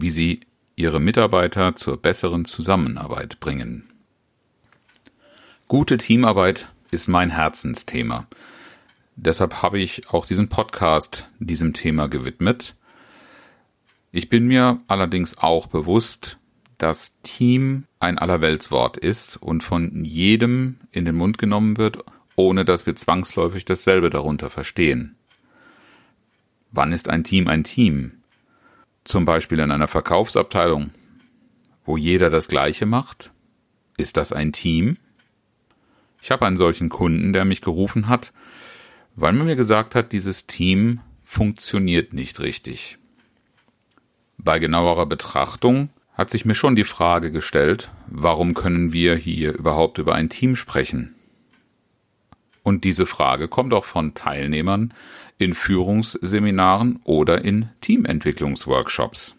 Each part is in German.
Wie sie ihre Mitarbeiter zur besseren Zusammenarbeit bringen. Gute Teamarbeit ist mein Herzensthema. Deshalb habe ich auch diesen Podcast diesem Thema gewidmet. Ich bin mir allerdings auch bewusst, dass Team ein Allerweltswort ist und von jedem in den Mund genommen wird, ohne dass wir zwangsläufig dasselbe darunter verstehen. Wann ist ein Team ein Team? Zum Beispiel in einer Verkaufsabteilung, wo jeder das Gleiche macht? Ist das ein Team? Ich habe einen solchen Kunden, der mich gerufen hat, weil man mir gesagt hat, dieses Team funktioniert nicht richtig. Bei genauerer Betrachtung hat sich mir schon die Frage gestellt, warum können wir hier überhaupt über ein Team sprechen? Und diese Frage kommt auch von Teilnehmern in Führungsseminaren oder in Teamentwicklungsworkshops.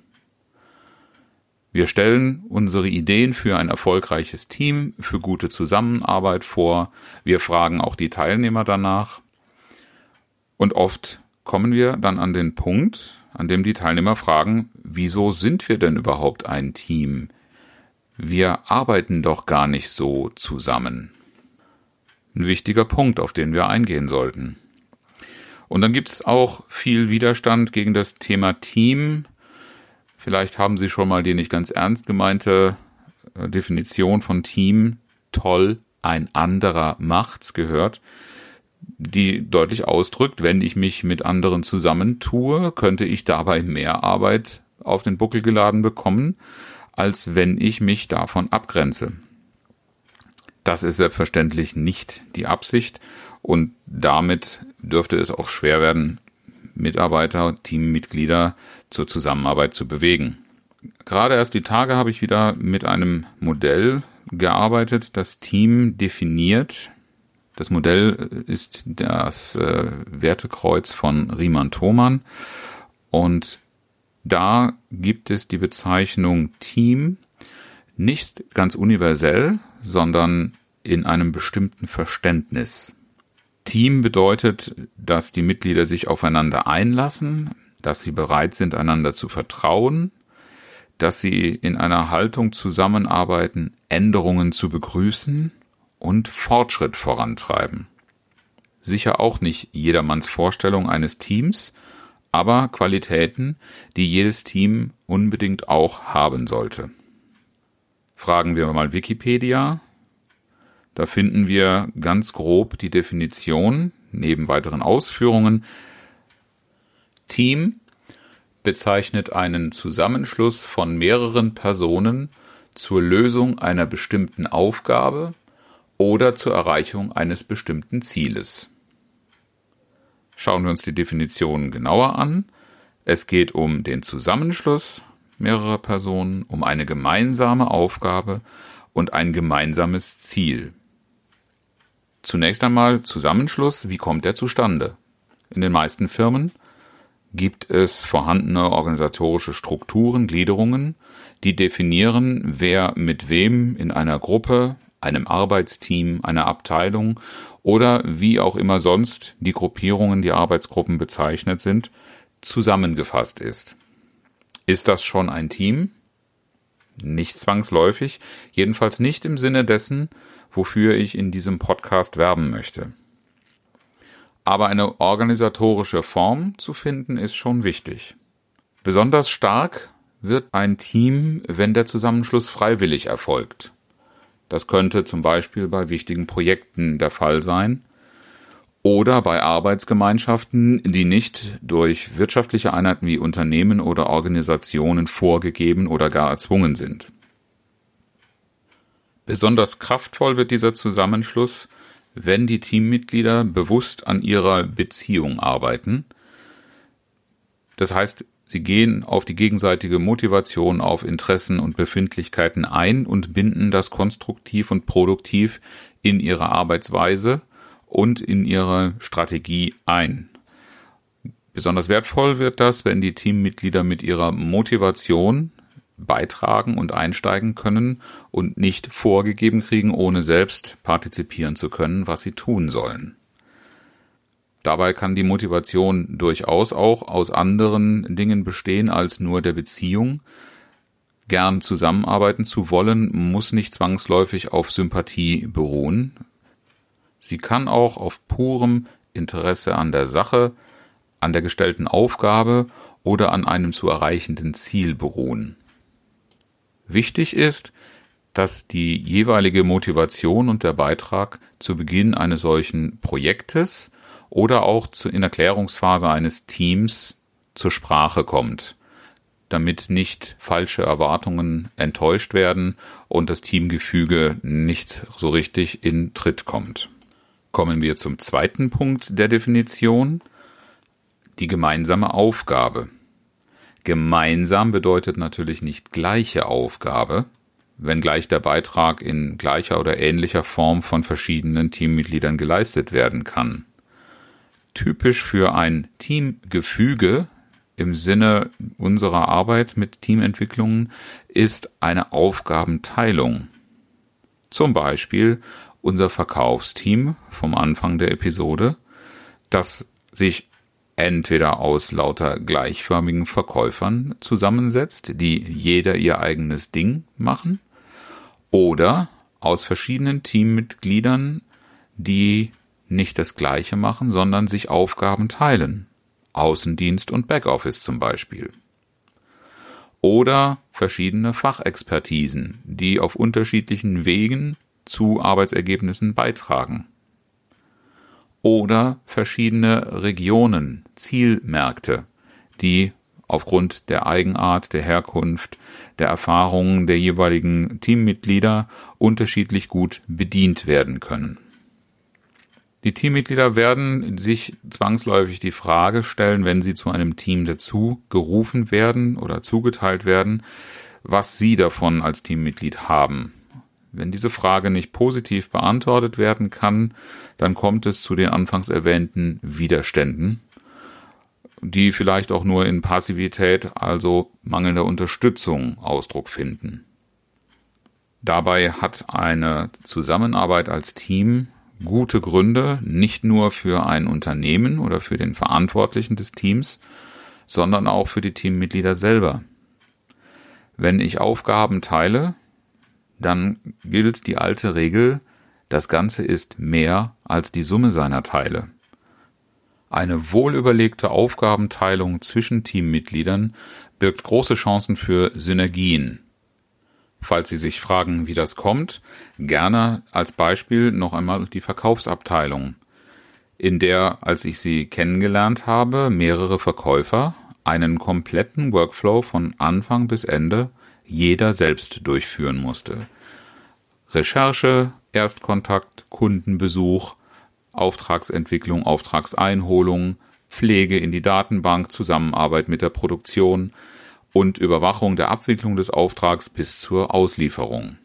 Wir stellen unsere Ideen für ein erfolgreiches Team, für gute Zusammenarbeit vor. Wir fragen auch die Teilnehmer danach. Und oft kommen wir dann an den Punkt, an dem die Teilnehmer fragen, wieso sind wir denn überhaupt ein Team? Wir arbeiten doch gar nicht so zusammen. Ein wichtiger Punkt, auf den wir eingehen sollten. Und dann gibt's auch viel Widerstand gegen das Thema Team. Vielleicht haben Sie schon mal die nicht ganz ernst gemeinte äh, Definition von Team toll, ein anderer macht's gehört, die deutlich ausdrückt, wenn ich mich mit anderen zusammentue, könnte ich dabei mehr Arbeit auf den Buckel geladen bekommen, als wenn ich mich davon abgrenze. Das ist selbstverständlich nicht die Absicht und damit dürfte es auch schwer werden, Mitarbeiter, Teammitglieder zur Zusammenarbeit zu bewegen. Gerade erst die Tage habe ich wieder mit einem Modell gearbeitet, das Team definiert. Das Modell ist das äh, Wertekreuz von Riemann-Thomann und da gibt es die Bezeichnung Team nicht ganz universell, sondern in einem bestimmten Verständnis. Team bedeutet, dass die Mitglieder sich aufeinander einlassen, dass sie bereit sind, einander zu vertrauen, dass sie in einer Haltung zusammenarbeiten, Änderungen zu begrüßen und Fortschritt vorantreiben. Sicher auch nicht jedermanns Vorstellung eines Teams, aber Qualitäten, die jedes Team unbedingt auch haben sollte. Fragen wir mal Wikipedia, da finden wir ganz grob die Definition neben weiteren Ausführungen. Team bezeichnet einen Zusammenschluss von mehreren Personen zur Lösung einer bestimmten Aufgabe oder zur Erreichung eines bestimmten Zieles. Schauen wir uns die Definition genauer an. Es geht um den Zusammenschluss mehrerer Personen, um eine gemeinsame Aufgabe und ein gemeinsames Ziel. Zunächst einmal Zusammenschluss, wie kommt der zustande? In den meisten Firmen gibt es vorhandene organisatorische Strukturen, Gliederungen, die definieren, wer mit wem in einer Gruppe, einem Arbeitsteam, einer Abteilung oder wie auch immer sonst die Gruppierungen, die Arbeitsgruppen bezeichnet sind, zusammengefasst ist. Ist das schon ein Team? Nicht zwangsläufig, jedenfalls nicht im Sinne dessen, wofür ich in diesem Podcast werben möchte. Aber eine organisatorische Form zu finden ist schon wichtig. Besonders stark wird ein Team, wenn der Zusammenschluss freiwillig erfolgt. Das könnte zum Beispiel bei wichtigen Projekten der Fall sein oder bei Arbeitsgemeinschaften, die nicht durch wirtschaftliche Einheiten wie Unternehmen oder Organisationen vorgegeben oder gar erzwungen sind. Besonders kraftvoll wird dieser Zusammenschluss, wenn die Teammitglieder bewusst an ihrer Beziehung arbeiten. Das heißt, Sie gehen auf die gegenseitige Motivation, auf Interessen und Befindlichkeiten ein und binden das konstruktiv und produktiv in ihre Arbeitsweise und in ihre Strategie ein. Besonders wertvoll wird das, wenn die Teammitglieder mit ihrer Motivation beitragen und einsteigen können und nicht vorgegeben kriegen, ohne selbst partizipieren zu können, was sie tun sollen. Dabei kann die Motivation durchaus auch aus anderen Dingen bestehen als nur der Beziehung. Gern zusammenarbeiten zu wollen, muss nicht zwangsläufig auf Sympathie beruhen. Sie kann auch auf purem Interesse an der Sache, an der gestellten Aufgabe oder an einem zu erreichenden Ziel beruhen. Wichtig ist, dass die jeweilige Motivation und der Beitrag zu Beginn eines solchen Projektes oder auch in der eines Teams zur Sprache kommt, damit nicht falsche Erwartungen enttäuscht werden und das Teamgefüge nicht so richtig in Tritt kommt. Kommen wir zum zweiten Punkt der Definition, die gemeinsame Aufgabe. Gemeinsam bedeutet natürlich nicht gleiche Aufgabe, wenngleich der Beitrag in gleicher oder ähnlicher Form von verschiedenen Teammitgliedern geleistet werden kann. Typisch für ein Teamgefüge im Sinne unserer Arbeit mit Teamentwicklungen ist eine Aufgabenteilung. Zum Beispiel unser Verkaufsteam vom Anfang der Episode, das sich entweder aus lauter gleichförmigen Verkäufern zusammensetzt, die jeder ihr eigenes Ding machen, oder aus verschiedenen Teammitgliedern, die nicht das Gleiche machen, sondern sich Aufgaben teilen. Außendienst und Backoffice zum Beispiel. Oder verschiedene Fachexpertisen, die auf unterschiedlichen Wegen zu Arbeitsergebnissen beitragen oder verschiedene Regionen, Zielmärkte, die aufgrund der Eigenart, der Herkunft, der Erfahrungen der jeweiligen Teammitglieder unterschiedlich gut bedient werden können. Die Teammitglieder werden sich zwangsläufig die Frage stellen, wenn sie zu einem Team dazu gerufen werden oder zugeteilt werden, was sie davon als Teammitglied haben. Wenn diese Frage nicht positiv beantwortet werden kann, dann kommt es zu den anfangs erwähnten Widerständen, die vielleicht auch nur in Passivität, also mangelnder Unterstützung, Ausdruck finden. Dabei hat eine Zusammenarbeit als Team gute Gründe, nicht nur für ein Unternehmen oder für den Verantwortlichen des Teams, sondern auch für die Teammitglieder selber. Wenn ich Aufgaben teile, dann gilt die alte Regel, das Ganze ist mehr als die Summe seiner Teile. Eine wohlüberlegte Aufgabenteilung zwischen Teammitgliedern birgt große Chancen für Synergien. Falls Sie sich fragen, wie das kommt, gerne als Beispiel noch einmal die Verkaufsabteilung, in der, als ich sie kennengelernt habe, mehrere Verkäufer einen kompletten Workflow von Anfang bis Ende jeder selbst durchführen musste. Recherche, Erstkontakt, Kundenbesuch, Auftragsentwicklung, Auftragseinholung, Pflege in die Datenbank, Zusammenarbeit mit der Produktion und Überwachung der Abwicklung des Auftrags bis zur Auslieferung.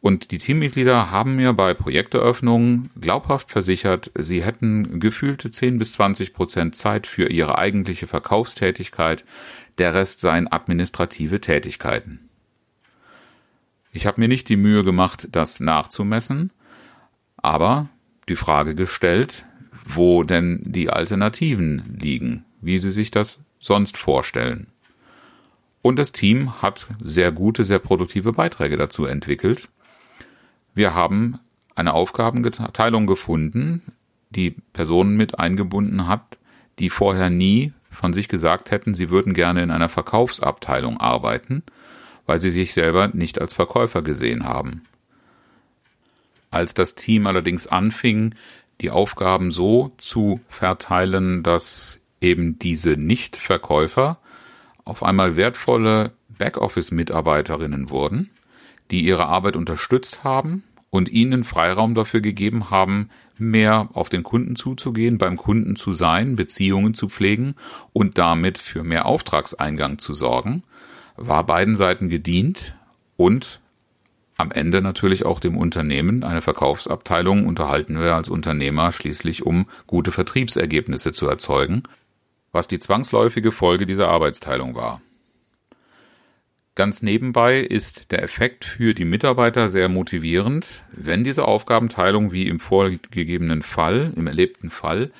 Und die Teammitglieder haben mir bei Projekteröffnungen glaubhaft versichert, sie hätten gefühlte 10 bis 20 Prozent Zeit für ihre eigentliche Verkaufstätigkeit, der Rest seien administrative Tätigkeiten. Ich habe mir nicht die Mühe gemacht, das nachzumessen, aber die Frage gestellt, wo denn die Alternativen liegen, wie sie sich das sonst vorstellen. Und das Team hat sehr gute, sehr produktive Beiträge dazu entwickelt. Wir haben eine Aufgabenteilung gefunden, die Personen mit eingebunden hat, die vorher nie von sich gesagt hätten, sie würden gerne in einer Verkaufsabteilung arbeiten, weil sie sich selber nicht als Verkäufer gesehen haben. Als das Team allerdings anfing, die Aufgaben so zu verteilen, dass eben diese Nicht-Verkäufer auf einmal wertvolle Backoffice-Mitarbeiterinnen wurden, die ihre Arbeit unterstützt haben und ihnen Freiraum dafür gegeben haben, mehr auf den Kunden zuzugehen, beim Kunden zu sein, Beziehungen zu pflegen und damit für mehr Auftragseingang zu sorgen, war beiden Seiten gedient und am Ende natürlich auch dem Unternehmen. Eine Verkaufsabteilung unterhalten wir als Unternehmer schließlich, um gute Vertriebsergebnisse zu erzeugen, was die zwangsläufige Folge dieser Arbeitsteilung war. Ganz nebenbei ist der Effekt für die Mitarbeiter sehr motivierend, wenn diese Aufgabenteilung wie im vorgegebenen Fall, im erlebten Fall,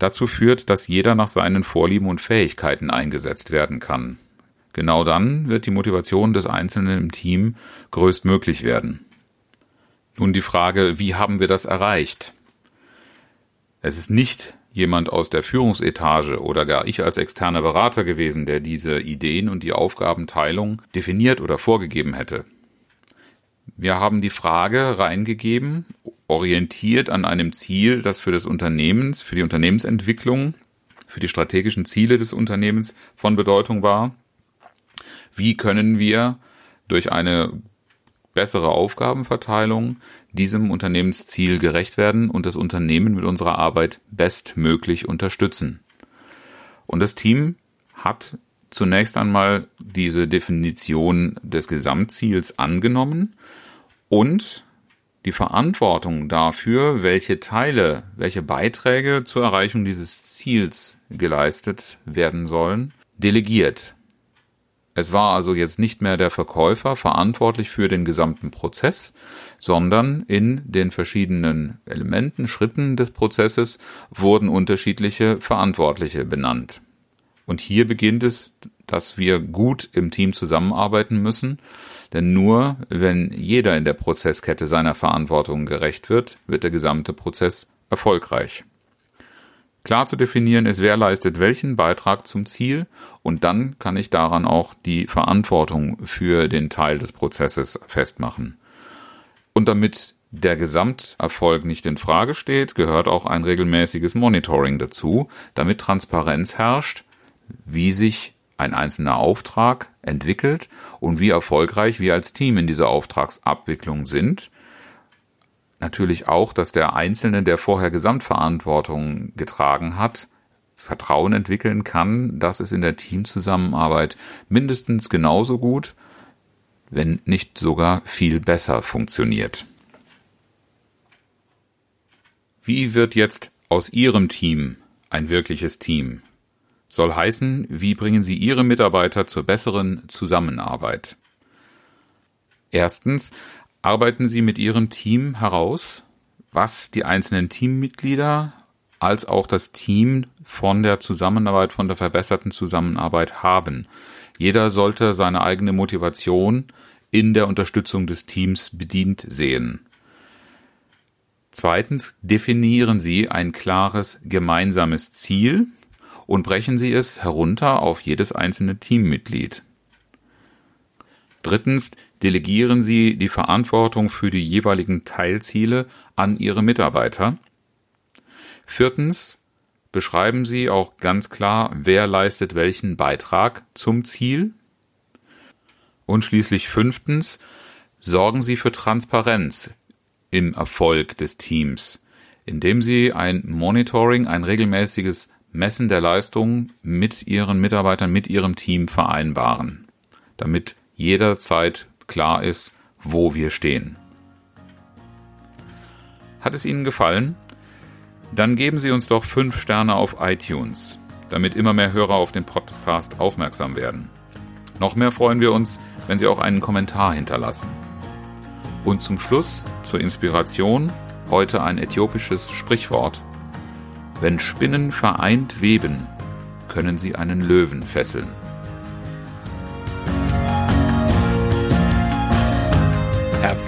dazu führt, dass jeder nach seinen Vorlieben und Fähigkeiten eingesetzt werden kann. Genau dann wird die Motivation des Einzelnen im Team größtmöglich werden. Nun die Frage, wie haben wir das erreicht? Es ist nicht jemand aus der Führungsetage oder gar ich als externer Berater gewesen, der diese Ideen und die Aufgabenteilung definiert oder vorgegeben hätte. Wir haben die Frage reingegeben, orientiert an einem Ziel, das für das Unternehmens, für die Unternehmensentwicklung, für die strategischen Ziele des Unternehmens von Bedeutung war wie können wir durch eine bessere Aufgabenverteilung diesem Unternehmensziel gerecht werden und das Unternehmen mit unserer Arbeit bestmöglich unterstützen. Und das Team hat zunächst einmal diese Definition des Gesamtziels angenommen und die Verantwortung dafür, welche Teile, welche Beiträge zur Erreichung dieses Ziels geleistet werden sollen, delegiert. Es war also jetzt nicht mehr der Verkäufer verantwortlich für den gesamten Prozess, sondern in den verschiedenen Elementen, Schritten des Prozesses wurden unterschiedliche Verantwortliche benannt. Und hier beginnt es, dass wir gut im Team zusammenarbeiten müssen, denn nur wenn jeder in der Prozesskette seiner Verantwortung gerecht wird, wird der gesamte Prozess erfolgreich. Klar zu definieren ist, wer leistet welchen Beitrag zum Ziel und dann kann ich daran auch die Verantwortung für den Teil des Prozesses festmachen. Und damit der Gesamterfolg nicht in Frage steht, gehört auch ein regelmäßiges Monitoring dazu, damit Transparenz herrscht, wie sich ein einzelner Auftrag entwickelt und wie erfolgreich wir als Team in dieser Auftragsabwicklung sind natürlich auch, dass der Einzelne, der vorher Gesamtverantwortung getragen hat, Vertrauen entwickeln kann, dass es in der Teamzusammenarbeit mindestens genauso gut, wenn nicht sogar viel besser funktioniert. Wie wird jetzt aus Ihrem Team ein wirkliches Team? Soll heißen, wie bringen Sie Ihre Mitarbeiter zur besseren Zusammenarbeit? Erstens, arbeiten Sie mit Ihrem Team heraus, was die einzelnen Teammitglieder als auch das Team von der Zusammenarbeit, von der verbesserten Zusammenarbeit haben. Jeder sollte seine eigene Motivation in der Unterstützung des Teams bedient sehen. Zweitens definieren Sie ein klares gemeinsames Ziel und brechen Sie es herunter auf jedes einzelne Teammitglied. Drittens delegieren Sie die Verantwortung für die jeweiligen Teilziele an Ihre Mitarbeiter. Viertens beschreiben Sie auch ganz klar, wer leistet welchen Beitrag zum Ziel. Und schließlich fünftens sorgen Sie für Transparenz im Erfolg des Teams, indem Sie ein Monitoring, ein regelmäßiges Messen der Leistung mit Ihren Mitarbeitern, mit Ihrem Team vereinbaren, damit jederzeit klar ist, wo wir stehen. Hat es Ihnen gefallen? Dann geben Sie uns doch fünf Sterne auf iTunes, damit immer mehr Hörer auf den Podcast aufmerksam werden. Noch mehr freuen wir uns, wenn Sie auch einen Kommentar hinterlassen. Und zum Schluss, zur Inspiration, heute ein äthiopisches Sprichwort. Wenn Spinnen vereint weben, können sie einen Löwen fesseln.